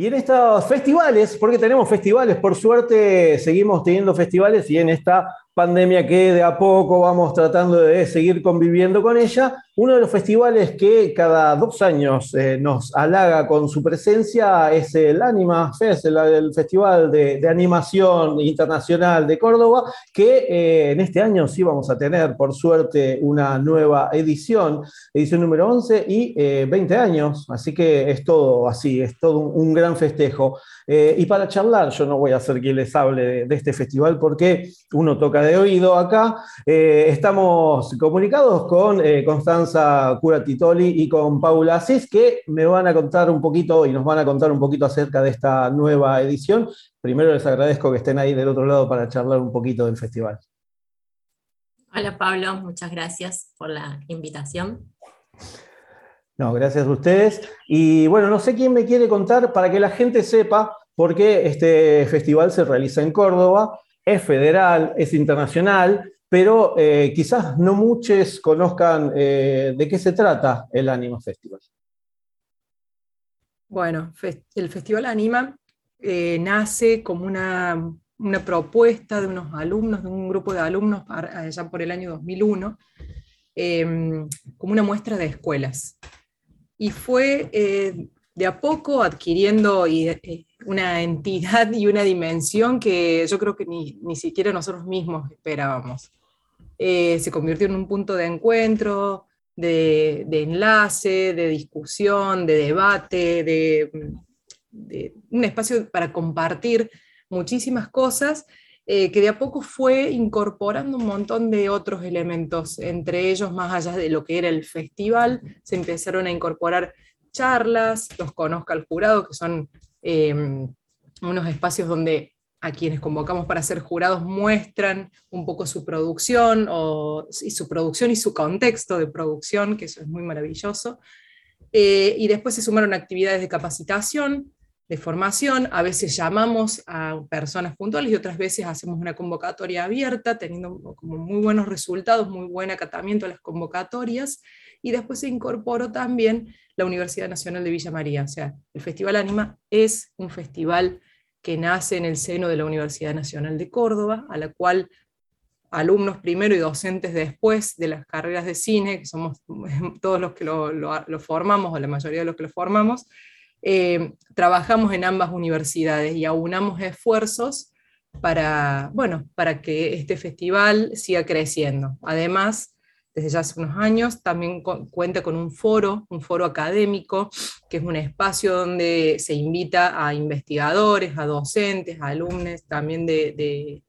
Y en estos festivales, porque tenemos festivales, por suerte seguimos teniendo festivales y en esta pandemia que de a poco vamos tratando de seguir conviviendo con ella, uno de los festivales que cada dos años eh, nos halaga con su presencia es el Anima Fest, el, Festival de, Animación Internacional de Córdoba, que eh, en este año sí vamos a tener, por suerte, una nueva edición, edición número 11 y 20 eh, años, así que es todo así, es todo un, gran festejo. y para charlar, yo no voy a ser quien les hable de este festival porque uno toca de oído acá, estamos comunicados con Constanza Cura Titoli y con Paula Asís, que me van a contar un poquito y nos van a contar un poquito acerca de esta nueva edición. Primero les agradezco que estén ahí del otro lado para charlar un poquito del festival. Hola Pablo, muchas gracias por la invitación. No, gracias a ustedes. Y bueno, no sé quién me quiere contar para que la gente sepa por qué este festival se realiza en Córdoba, es federal, es internacional, pero eh, quizás no muchos conozcan eh, de qué se trata el Anima Festival. Bueno, el Festival Anima eh, nace como una, propuesta de unos alumnos, de un grupo de alumnos allá por el año 2001, em, como una muestra de escuelas. Y fue de a poco adquiriendo una entidad y una dimensión que yo creo que ni, ni siquiera nosotros mismos esperábamos. Eh, se convirtió en un punto de encuentro, de, enlace, de discusión, de debate, de, un espacio para compartir muchísimas cosas eh, que de a poco fue incorporando un montón de otros elementos, entre ellos, más allá de lo que era el festival, se empezaron a incorporar charlas, los conozca el jurado, que son eh, unos espacios donde a quienes convocamos para ser jurados muestran un poco su producción y su producción y su contexto de producción, que eso es muy maravilloso. Eh, y después se sumaron actividades de capacitación, de formación, a veces llamamos a personas puntuales y otras veces hacemos una convocatoria abierta, teniendo como muy buenos resultados, muy buen acatamiento a las convocatorias, y después se incorporó también la Universidad Nacional de Villa María, o sea, el Festival Anima es un festival que nace en el seno de la Universidad Nacional de Córdoba, a la cual alumnos primero y docentes después de las carreras de cine, que somos todos los que lo, formamos, o la mayoría de los que lo formamos, eh, trabajamos en ambas universidades y aunamos esfuerzos para, bueno, para que este festival siga creciendo. Además, desde ya hace unos años, también cuenta con un foro, un foro académico, que es un espacio donde se invita a investigadores, a docentes, a alumnos, también de,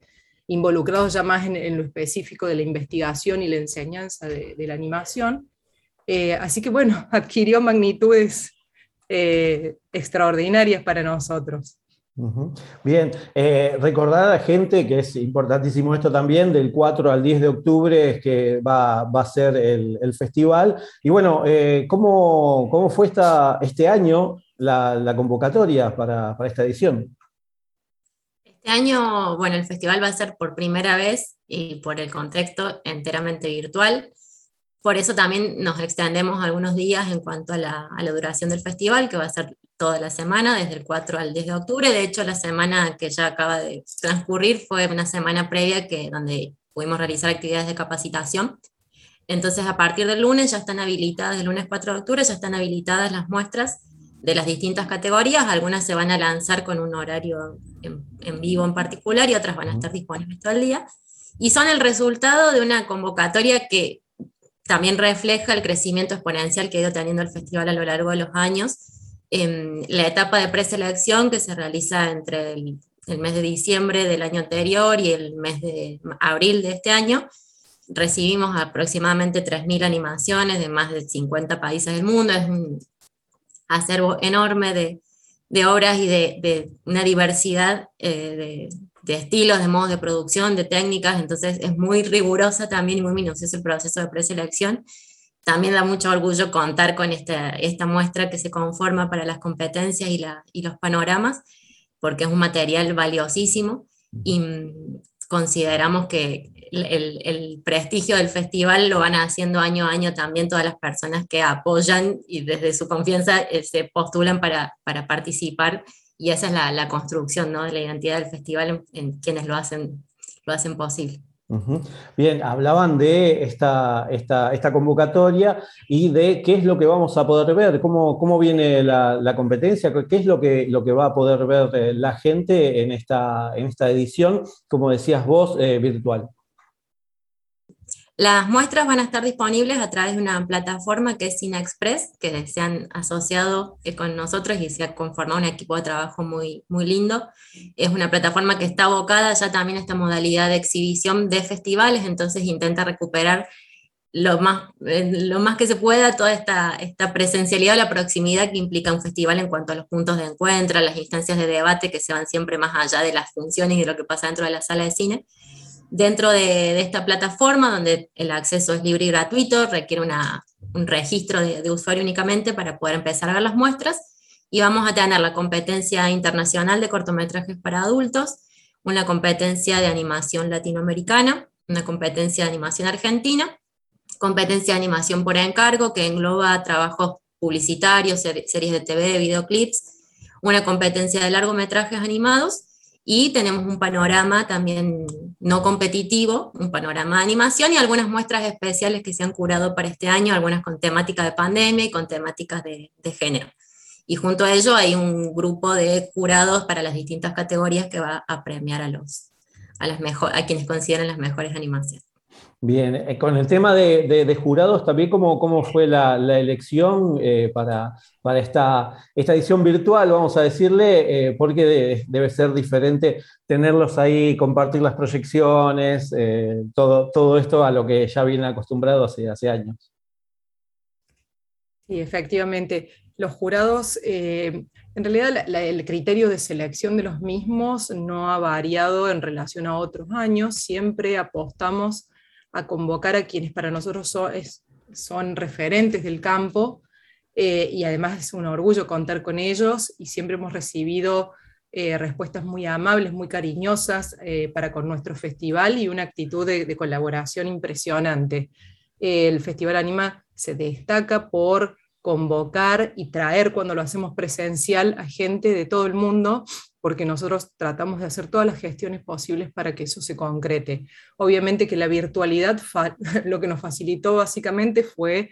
involucrados ya más en, lo específico de la investigación y la enseñanza de, la animación. Eh, así que bueno, adquirió magnitudes eh, extraordinarias para nosotros. Bien, eh, recordar a la gente que es importantísimo esto también, del 4 al 10 de octubre es que va, a ser el, festival. Y bueno, eh, ¿cómo, fue esta, este año la, convocatoria para, para, esta edición? Este año, bueno, el festival va a ser por primera vez y por el contexto enteramente virtual. Por eso también nos extendemos algunos días en cuanto a la, duración del festival, que va a ser toda la semana, desde el 4 al 10 de octubre. De hecho, la semana que ya acaba de transcurrir fue una semana previa que, donde pudimos realizar actividades de capacitación. Entonces, a partir del lunes ya están habilitadas, el lunes 4 de octubre ya están habilitadas las muestras de las distintas categorías. Algunas se van a lanzar con un horario en, en vivo en particular y otras van a estar disponibles todo el día. Y son el resultado de una convocatoria que también refleja el crecimiento exponencial que ha ido teniendo el festival a lo largo de los años. En la etapa de preselección que se realiza entre el, mes de diciembre del año anterior y el mes de abril de este año, recibimos aproximadamente 3.000 animaciones de más de 50 países del mundo. Es un acervo enorme de, de obras y de, una diversidad de, de, estilos, de modos de producción, de técnicas, entonces es muy rigurosa también y muy minucioso el proceso de preselección. También da mucho orgullo contar con esta, esta muestra que se conforma para las competencias y, la, y los panoramas, porque es un material valiosísimo y mm, consideramos que el, prestigio del festival lo van haciendo año a año también todas las personas que apoyan y desde su confianza eh, se postulan para, para, participar y esa es la, la construcción ¿no? de la identidad del festival en, quienes lo hacen, lo hacen posible. Bien, hablaban de esta, esta, esta, convocatoria y de qué es lo que vamos a poder ver, cómo, cómo viene la, competencia, qué es lo que, lo que va a poder ver eh, la gente en esta, en esta edición, como decías vos, eh, virtual. Las muestras van a estar disponibles a través de una plataforma que es SinaExpress, que se han asociado eh, con nosotros y se ha conformado un equipo de trabajo muy, muy lindo. Es una plataforma que está abocada ya también a esta modalidad de exhibición de festivales, entonces intenta recuperar lo más, eh, lo más que se pueda toda esta, esta presencialidad o la proximidad que implica un festival en cuanto a los puntos de encuentro, las instancias de debate que se van siempre más allá de las funciones y de lo que pasa dentro de la sala de cine dentro de, esta plataforma, donde el acceso es libre y gratuito, requiere un registro de, usuario únicamente para poder empezar a ver las muestras, y vamos a tener la competencia internacional de cortometrajes para adultos, una competencia de animación latinoamericana, una competencia de animación argentina, competencia de animación por encargo que engloba trabajos publicitarios, series de TV, videoclips, una competencia de largometrajes animados y tenemos un panorama también no competitivo, un panorama de animación y algunas muestras especiales que se han curado para este año, algunas con temática de pandemia y con temáticas de, género. Y junto a ello hay un grupo de jurados para las distintas categorías que va a premiar a, los, a, las mejor, a quienes consideran las mejores animaciones. Bien, eh, con el tema de, jurados, también cómo, cómo fue la, elección eh, para, para esta, esta, edición virtual, vamos a decirle, eh, porque debe ser diferente tenerlos ahí, compartir las proyecciones, todo, todo esto a lo que ya vienen acostumbrados hace, hace años. Sí, efectivamente. Los jurados, en realidad el criterio de selección de los mismos no ha variado en relación a otros años, siempre apostamos a convocar a quienes para nosotros son, referentes del campo eh, y además es un orgullo contar con ellos y siempre hemos recibido eh, respuestas muy amables, muy cariñosas eh, para con nuestro festival y una actitud de, colaboración impresionante. el Festival Anima se destaca por convocar y traer cuando lo hacemos presencial a gente de todo el mundo porque nosotros tratamos de hacer todas las gestiones posibles para que eso se concrete. Obviamente que la virtualidad lo que nos facilitó básicamente fue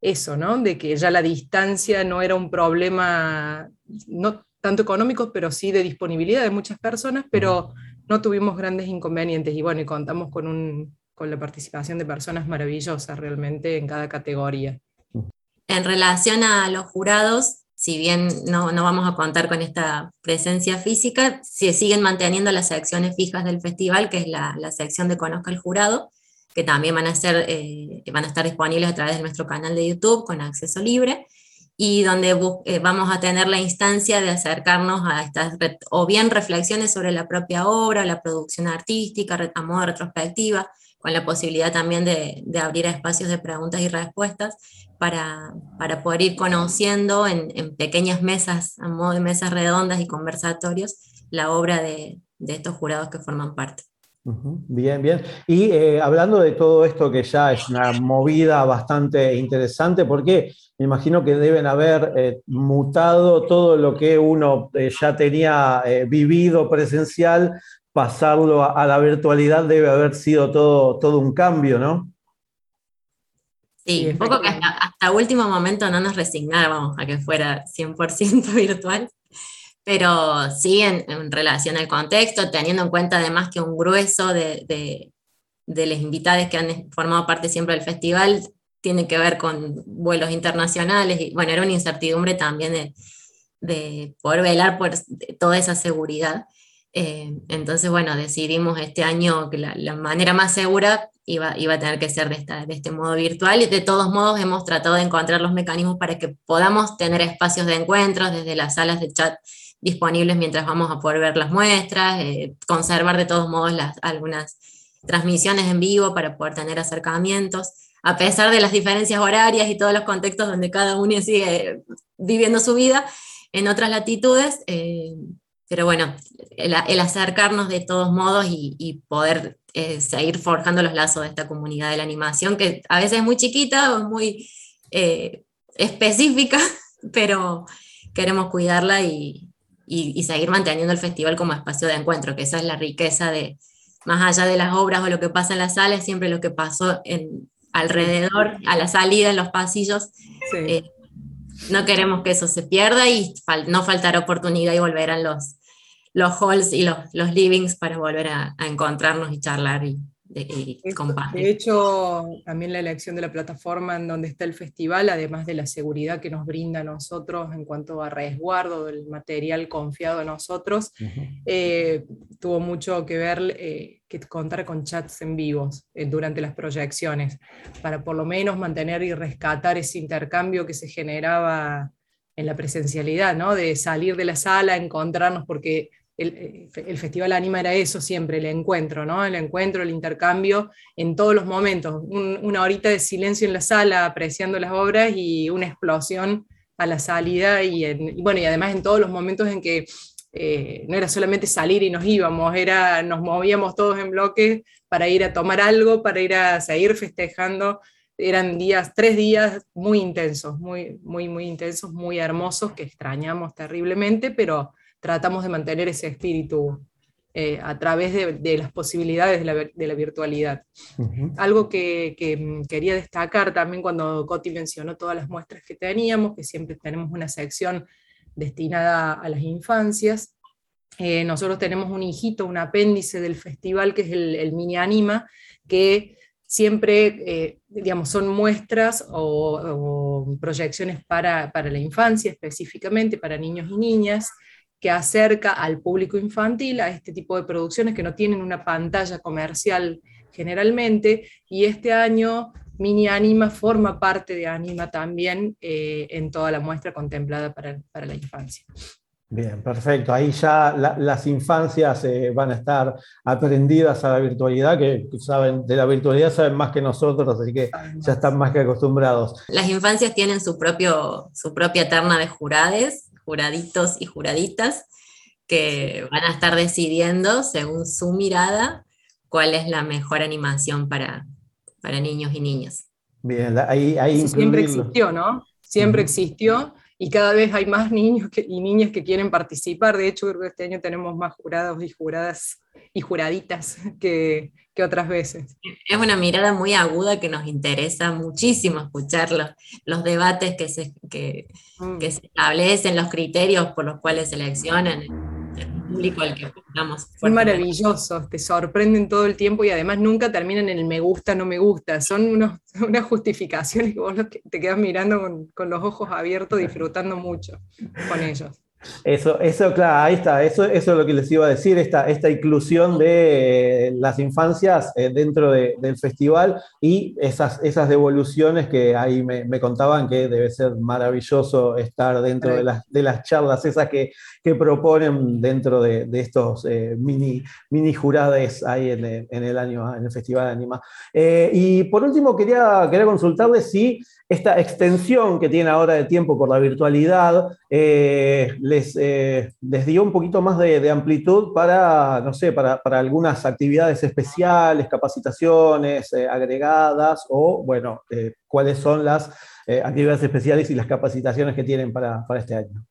eso, ¿no? De que ya la distancia no era un problema, no tanto económico, pero sí de disponibilidad de muchas personas, pero no tuvimos grandes inconvenientes y bueno, y contamos con, un, con la participación de personas maravillosas realmente en cada categoría. En relación a los jurados, si bien no, vamos a contar con esta presencia física, se siguen manteniendo las secciones fijas del festival, que es la, sección de Conozca el Jurado, que también van a, ser, eh, van a estar disponibles a través de nuestro canal de YouTube con acceso libre, y donde eh, vamos a tener la instancia de acercarnos a estas, o bien reflexiones sobre la propia obra, la producción artística, a modo retrospectiva, con la posibilidad también de, de abrir espacios de preguntas y respuestas, para, para poder ir conociendo en, pequeñas mesas, a modo de mesas redondas y conversatorios, la obra de, de estos jurados que forman parte. Bien, bien. Y eh, hablando de todo esto que ya es una movida bastante interesante, porque me imagino que deben haber eh, mutado todo lo que uno eh, ya tenía vivido presencial, pasarlo a, a, la virtualidad debe haber sido todo, todo un cambio, ¿no? Sí, un poco que hasta, último momento no nos resignábamos a que fuera 100% virtual, pero sí en, relación al contexto, teniendo en cuenta además que un grueso de, de, de los invitados que han formado parte siempre del festival tiene que ver con vuelos internacionales, y bueno, era una incertidumbre también de, de poder velar por toda esa seguridad. Eh, entonces, bueno, decidimos este año que la, manera más segura iba, iba a tener que ser de, este modo virtual y de todos modos hemos tratado de encontrar los mecanismos para que podamos tener espacios de encuentros desde las salas de chat disponibles mientras vamos a poder ver las muestras, eh, conservar de todos modos las, algunas transmisiones en vivo para poder tener acercamientos, a pesar de las diferencias horarias y todos los contextos donde cada uno sigue viviendo su vida en otras latitudes. Eh, pero bueno, el, acercarnos de todos modos y, poder eh, seguir forjando los lazos de esta comunidad de la animación, que a veces es muy chiquita o muy eh, específica, pero queremos cuidarla y, seguir manteniendo el festival como espacio de encuentro, que esa es la riqueza de, más allá de las obras o lo que pasa en la sala, siempre lo que pasó en, alrededor, a la salida, en los pasillos. Eh, no queremos que eso se pierda y no faltará oportunidad y volverán los, los halls y los, los livings para volver a, encontrarnos y charlar y, compartir. De hecho, también la elección de la plataforma en donde está el festival, además de la seguridad que nos brinda a nosotros en cuanto a resguardo del material confiado a nosotros, eh, tuvo mucho que ver eh, que contar con chats en vivos eh, durante las proyecciones, para por lo menos mantener y rescatar ese intercambio que se generaba en la presencialidad, ¿no? de salir de la sala, encontrarnos, porque el, Festival Anima era eso siempre, el encuentro, ¿no? El encuentro, el intercambio en todos los momentos. una horita de silencio en la sala apreciando las obras y una explosión a la salida y, bueno, y además en todos los momentos en que eh, no era solamente salir y nos íbamos, era, nos movíamos todos en bloques para ir a tomar algo, para ir a seguir festejando. Eran días, tres días muy intensos, muy, muy, muy intensos, muy hermosos, que extrañamos terriblemente, pero tratamos de mantener ese espíritu eh, a través de, las posibilidades de la, virtualidad. Algo que, mm, quería destacar también cuando Coti mencionó todas las muestras que teníamos, que siempre tenemos una sección destinada a las infancias. Eh, nosotros tenemos un hijito, un apéndice del festival que es el, Mini Anima, que siempre, eh, digamos, son muestras o, proyecciones para, para, la infancia específicamente, para niños y niñas, que acerca al público infantil a este tipo de producciones que no tienen una pantalla comercial generalmente, y este año Mini Anima forma parte de Anima también eh, en toda la muestra contemplada para, la infancia. Bien, perfecto. Ahí ya las infancias eh, van a estar aprendidas a la virtualidad, que saben de la virtualidad saben más que nosotros, así que ya están más que acostumbrados. Las infancias tienen su, propio, su propia terna de jurades juraditos y juraditas que van a estar decidiendo, según su mirada, cuál es la mejor animación para, para niños y niñas. Bien, ahí, ahí siempre existió, ¿no? Siempre existió y cada vez hay más niños y niñas que quieren participar. De hecho, creo que este año tenemos más jurados y juradas y juraditas que, que otras veces. Es una mirada muy aguda que nos interesa muchísimo escuchar los, los debates que se, que, mm. que se establecen, los criterios por los cuales seleccionan público al que apuntamos. Son maravillosos, te sorprenden todo el tiempo y además nunca terminan en el me gusta, no me gusta. Son unos, unas justificaciones que vos te quedas mirando con, con los ojos abiertos, disfrutando mucho con ellos. Eso, eso, claro, ahí está, eso, eso es lo que les iba a decir, esta, esta inclusión de eh, las infancias eh, dentro del festival y esas, esas devoluciones que ahí me, contaban que debe ser maravilloso estar dentro de las, de las charlas esas que, que proponen dentro de, estos eh, mini, mini jurades ahí en el, en el, año, en el Festival de Anima. y por último, quería, quería consultarles si esta extensión que tiene ahora de tiempo por la virtualidad eh, les, eh, les, dio un poquito más de, amplitud para, no sé, para, algunas actividades especiales, capacitaciones eh, agregadas o, bueno, cuáles son las actividades especiales y las capacitaciones que tienen para, para este año.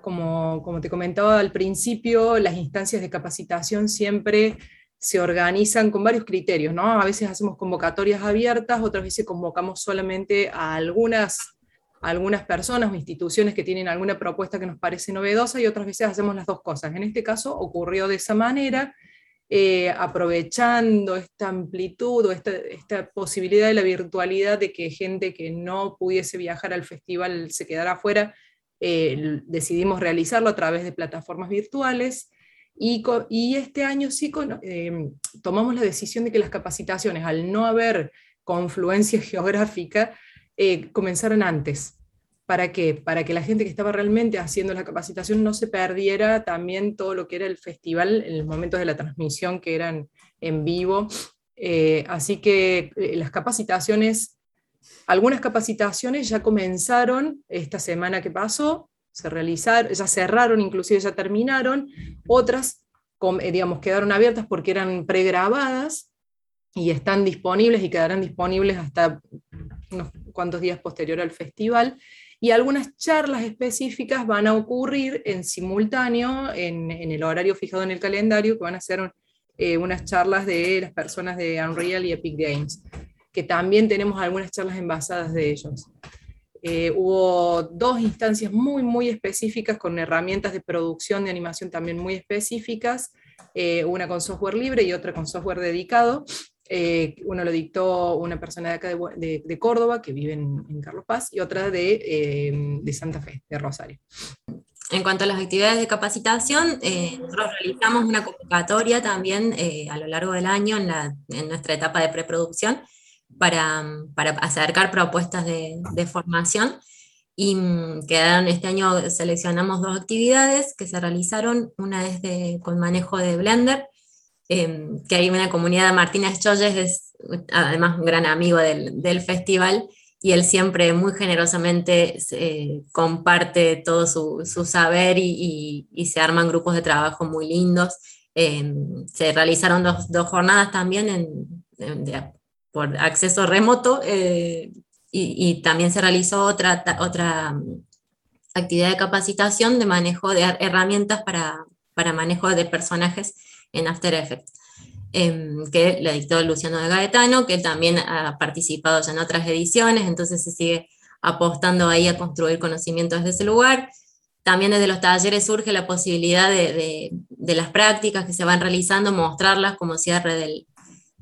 Como, como, te comentaba al principio, las instancias de capacitación siempre se organizan con varios criterios, ¿no? A veces hacemos convocatorias abiertas, otras veces convocamos solamente a algunas, algunas personas o instituciones que tienen alguna propuesta que nos parece novedosa y otras veces hacemos las dos cosas. En este caso ocurrió de esa manera, eh, aprovechando esta amplitud o esta, posibilidad de la virtualidad de que gente que no pudiese viajar al festival se quedara afuera, eh, decidimos realizarlo a través de plataformas virtuales. Y, este año sí eh, tomamos la decisión de que las capacitaciones, al no haber confluencia geográfica, eh, comenzaran antes. ¿Para qué? Para que la gente que estaba realmente haciendo la capacitación no se perdiera también todo lo que era el festival en los momentos de la transmisión que eran en vivo. Eh, así que eh, las capacitaciones, algunas capacitaciones ya comenzaron esta semana que pasó, se realizaron, ya cerraron, inclusive ya terminaron, otras eh, digamos, quedaron abiertas porque eran pregrabadas y están disponibles y quedarán disponibles hasta unos cuantos días posterior al festival y algunas charlas específicas van a ocurrir en simultáneo en, el horario fijado en el calendario, que van a ser eh, unas charlas de las personas de Unreal y Epic Games, que también tenemos algunas charlas envasadas de ellos. Eh, hubo dos instancias muy, muy específicas con herramientas de producción de animación también muy específicas, eh, una con software libre y otra con software dedicado, eh, uno lo dictó una persona de acá de, Córdoba, que vive en, Carlos Paz, y otra de, de, Santa Fe, de Rosario. En cuanto a las actividades de capacitación, eh, nosotros realizamos una convocatoria también eh, a lo largo del año en, la, en, nuestra etapa de preproducción para, para acercar propuestas de, de formación y mm, quedaron, este año seleccionamos dos actividades que se realizaron, una es de, con manejo de Blender, Em, que hay una comunidad, Martínez Cholles es además un gran amigo del, del festival y él siempre muy generosamente eh, comparte todo su, su saber y, y, se arman grupos de trabajo muy lindos. Em, se realizaron dos, dos, jornadas también en, por acceso remoto eh, y, también se realizó otra, otra mm, actividad de capacitación de manejo de herramientas para, para manejo de personajes en After Effects, em, que le dictó Luciano de Gaetano, que también ha participado ya en otras ediciones, entonces se sigue apostando ahí a construir conocimientos desde ese lugar. También desde los talleres surge la posibilidad de, de, las prácticas que se van realizando, mostrarlas como cierre del,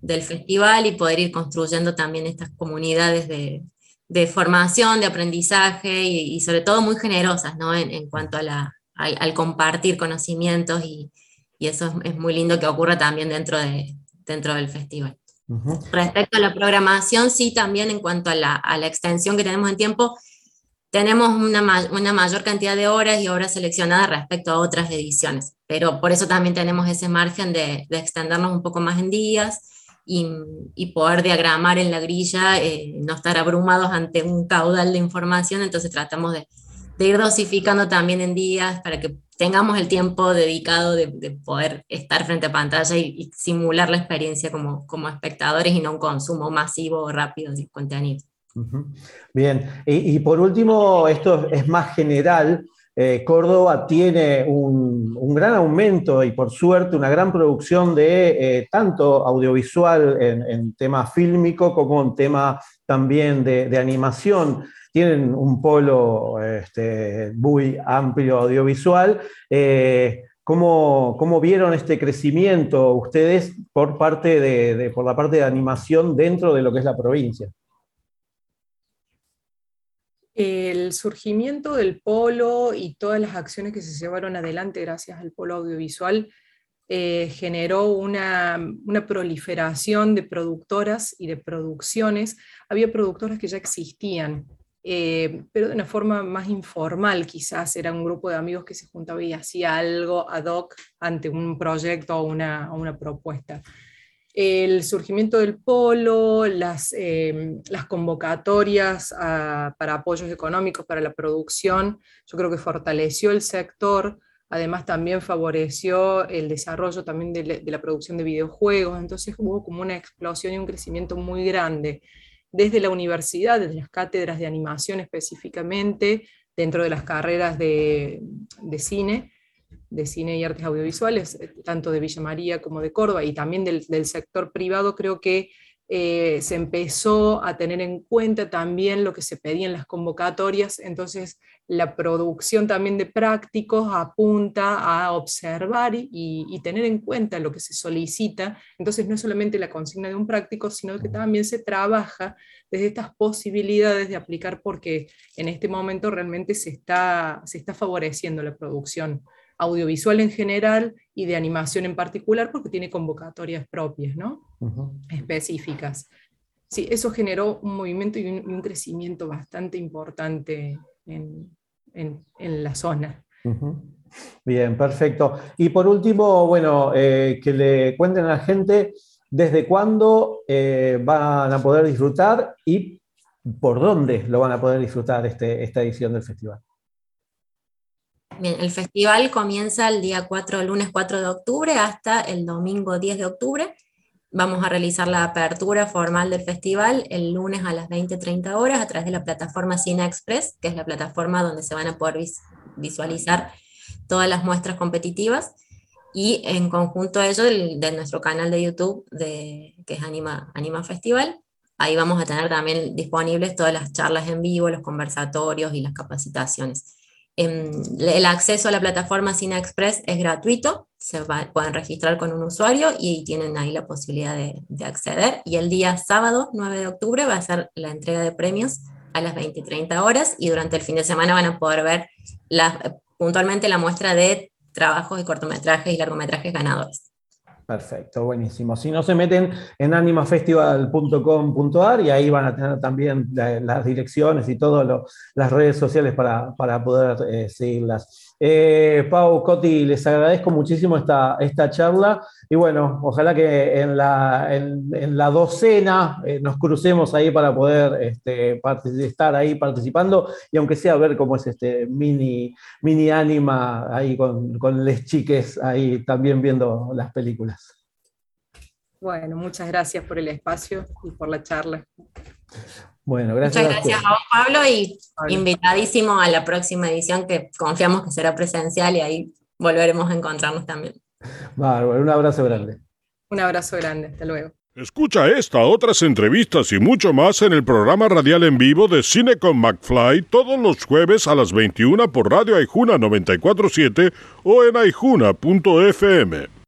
del festival y poder ir construyendo también estas comunidades de, de formación, de aprendizaje y, sobre todo muy generosas ¿no? en, en cuanto a la, al, al, compartir conocimientos y, y eso es, muy lindo que ocurra también dentro, de, dentro del festival. Respecto a la programación, sí, también en cuanto a la, a la extensión que tenemos en tiempo, tenemos una, una, mayor cantidad de horas y horas seleccionadas respecto a otras ediciones, pero por eso también tenemos ese margen de, de extendernos un poco más en días y, poder diagramar en la grilla, eh, no estar abrumados ante un caudal de información, entonces tratamos de, de ir dosificando también en días para que tengamos el tiempo dedicado de, poder estar frente a pantalla y, simular la experiencia como, como, espectadores y no un consumo masivo o rápido de contenido. Bien, y, por último, esto es más general. Eh, Córdoba tiene un, gran aumento y por suerte una gran producción de eh, tanto audiovisual en, en, tema fílmico como en tema también de, animación tienen un polo este, muy amplio audiovisual. Eh, ¿cómo, ¿cómo, vieron este crecimiento ustedes por, parte de, por la parte de animación dentro de lo que es la provincia? El surgimiento del polo y todas las acciones que se llevaron adelante gracias al polo audiovisual eh, generó una, proliferación de productoras y de producciones. Había productoras que ya existían, eh, pero de una forma más informal quizás, era un grupo de amigos que se juntaba y hacía algo ad hoc ante un proyecto o una propuesta. El surgimiento del polo, las, eh, las convocatorias para apoyos económicos para la producción, yo creo que fortaleció el sector, además también favoreció el desarrollo también de, de la producción de videojuegos, entonces hubo como una explosión y un crecimiento muy grande desde la universidad, desde las cátedras de animación específicamente, dentro de las carreras de, cine, de cine y artes audiovisuales, eh, tanto de Villa María como de Córdoba, y también del, sector privado, creo que eh, se empezó a tener en cuenta también lo que se pedía en las convocatorias, entonces la producción también de prácticos apunta a observar y, tener en cuenta lo que se solicita, entonces no es solamente la consigna de un práctico, sino que también se trabaja desde estas posibilidades de aplicar porque en este momento realmente se está, se está favoreciendo la producción audiovisual en general y de animación en particular, porque tiene convocatorias propias, ¿no? Específicas. Sí, eso generó un movimiento y un, crecimiento bastante importante en, la zona. Bien, perfecto. Y por último, bueno, eh, que le cuenten a la gente desde cuándo eh, van a poder disfrutar y por dónde lo van a poder disfrutar este, esta edición del festival. Bien, el festival comienza el día 4, lunes 4 de octubre hasta el domingo 10 de octubre. Vamos a realizar la apertura formal del festival el lunes a las 20-30 horas a través de la plataforma Cine Express, que es la plataforma donde se van a poder visualizar todas las muestras competitivas y en conjunto a ello de nuestro canal de YouTube de, que es Anima, Anima Festival. Ahí vamos a tener también disponibles todas las charlas en vivo, los conversatorios y las capacitaciones. Em, el acceso a la plataforma Cine Express es gratuito, se pueden registrar con un usuario y tienen ahí la posibilidad de, de, acceder. Y el día sábado 9 de octubre va a ser la entrega de premios a las 20 y 30 horas y durante el fin de semana van a poder ver puntualmente la muestra de trabajos y cortometrajes y largometrajes ganadores. Perfecto, buenísimo. Si no se meten en animafestival.com.ar y ahí van a tener también las direcciones y todas las redes sociales para, poder eh, seguirlas. Eh, Pau, Coti, les agradezco muchísimo esta, esta charla y bueno, ojalá que en la, en, la docena eh, nos crucemos ahí para poder este, estar ahí participando y aunque sea ver cómo es este mini, mini anima ahí con, con les chiques ahí también viendo las películas. Bueno, muchas gracias por el espacio y por la charla. Bueno, gracias. Muchas gracias a, vos, Pablo, y invitadísimo a la próxima edición que confiamos que será presencial y ahí volveremos a encontrarnos también. Bárbaro, un abrazo grande. Un abrazo grande, hasta luego. Escucha esta, otras entrevistas y mucho más en el programa radial en vivo de Cine con McFly todos los jueves a las 21 por Radio Aijuna 947 o en aijuna.fm.